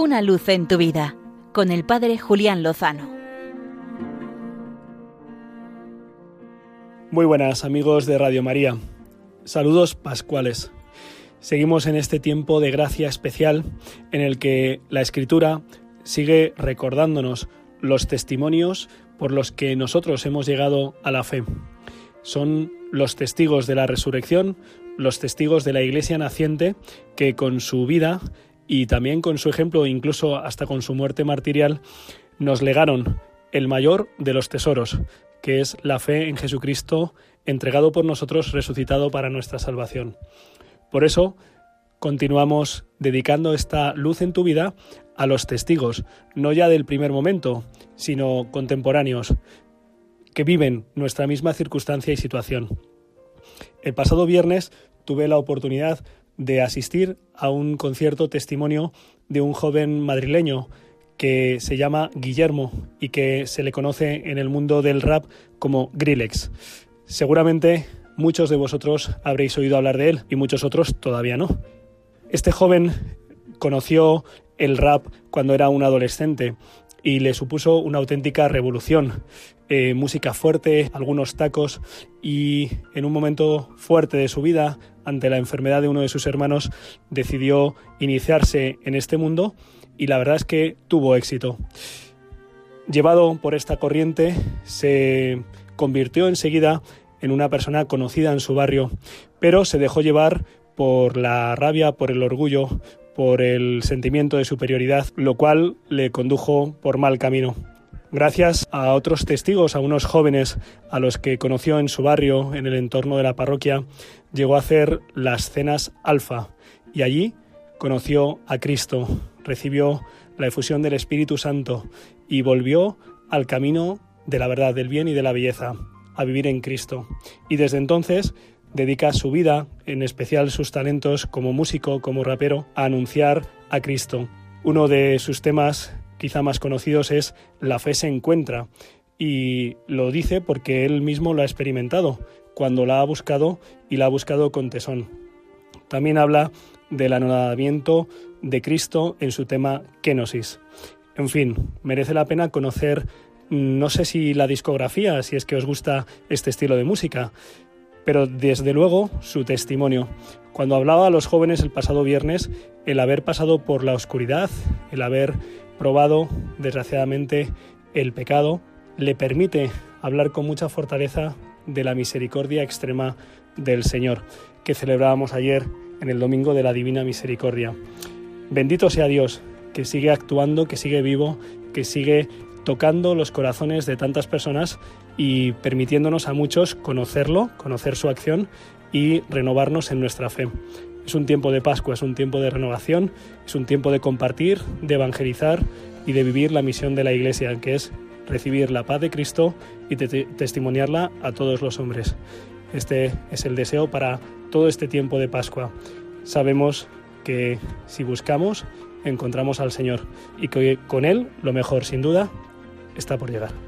Una luz en tu vida con el Padre Julián Lozano. Muy buenas amigos de Radio María. Saludos pascuales. Seguimos en este tiempo de gracia especial en el que la Escritura sigue recordándonos los testimonios por los que nosotros hemos llegado a la fe. Son los testigos de la resurrección, los testigos de la Iglesia naciente que con su vida y también con su ejemplo, incluso hasta con su muerte martirial, nos legaron el mayor de los tesoros, que es la fe en Jesucristo, entregado por nosotros, resucitado para nuestra salvación. Por eso, continuamos dedicando esta luz en tu vida a los testigos, no ya del primer momento, sino contemporáneos, que viven nuestra misma circunstancia y situación. El pasado viernes tuve la oportunidad de asistir a un concierto testimonio de un joven madrileño que se llama Guillermo y que se le conoce en el mundo del rap como Grillex. Seguramente muchos de vosotros habréis oído hablar de él y muchos otros todavía no. Este joven conoció el rap cuando era un adolescente y le supuso una auténtica revolución. Eh, música fuerte, algunos tacos y en un momento fuerte de su vida, ante la enfermedad de uno de sus hermanos, decidió iniciarse en este mundo y la verdad es que tuvo éxito. Llevado por esta corriente, se convirtió enseguida en una persona conocida en su barrio, pero se dejó llevar por la rabia, por el orgullo, por el sentimiento de superioridad, lo cual le condujo por mal camino. Gracias a otros testigos, a unos jóvenes a los que conoció en su barrio, en el entorno de la parroquia, llegó a hacer las cenas alfa y allí conoció a Cristo, recibió la efusión del Espíritu Santo y volvió al camino de la verdad, del bien y de la belleza, a vivir en Cristo. Y desde entonces dedica su vida, en especial sus talentos como músico, como rapero, a anunciar a Cristo. Uno de sus temas quizá más conocidos es La fe se encuentra y lo dice porque él mismo lo ha experimentado cuando la ha buscado y la ha buscado con tesón. También habla del anonadamiento de Cristo en su tema Kenosis. En fin, merece la pena conocer no sé si la discografía, si es que os gusta este estilo de música, pero desde luego su testimonio. Cuando hablaba a los jóvenes el pasado viernes, el haber pasado por la oscuridad, el haber probado, desgraciadamente, el pecado, le permite hablar con mucha fortaleza de la misericordia extrema del Señor, que celebrábamos ayer en el Domingo de la Divina Misericordia. Bendito sea Dios, que sigue actuando, que sigue vivo, que sigue tocando los corazones de tantas personas y permitiéndonos a muchos conocerlo, conocer su acción y renovarnos en nuestra fe. Es un tiempo de Pascua, es un tiempo de renovación, es un tiempo de compartir, de evangelizar y de vivir la misión de la Iglesia, que es recibir la paz de Cristo y testimoniarla a todos los hombres. Este es el deseo para todo este tiempo de Pascua. Sabemos que si buscamos, encontramos al Señor y que con Él lo mejor, sin duda, está por llegar.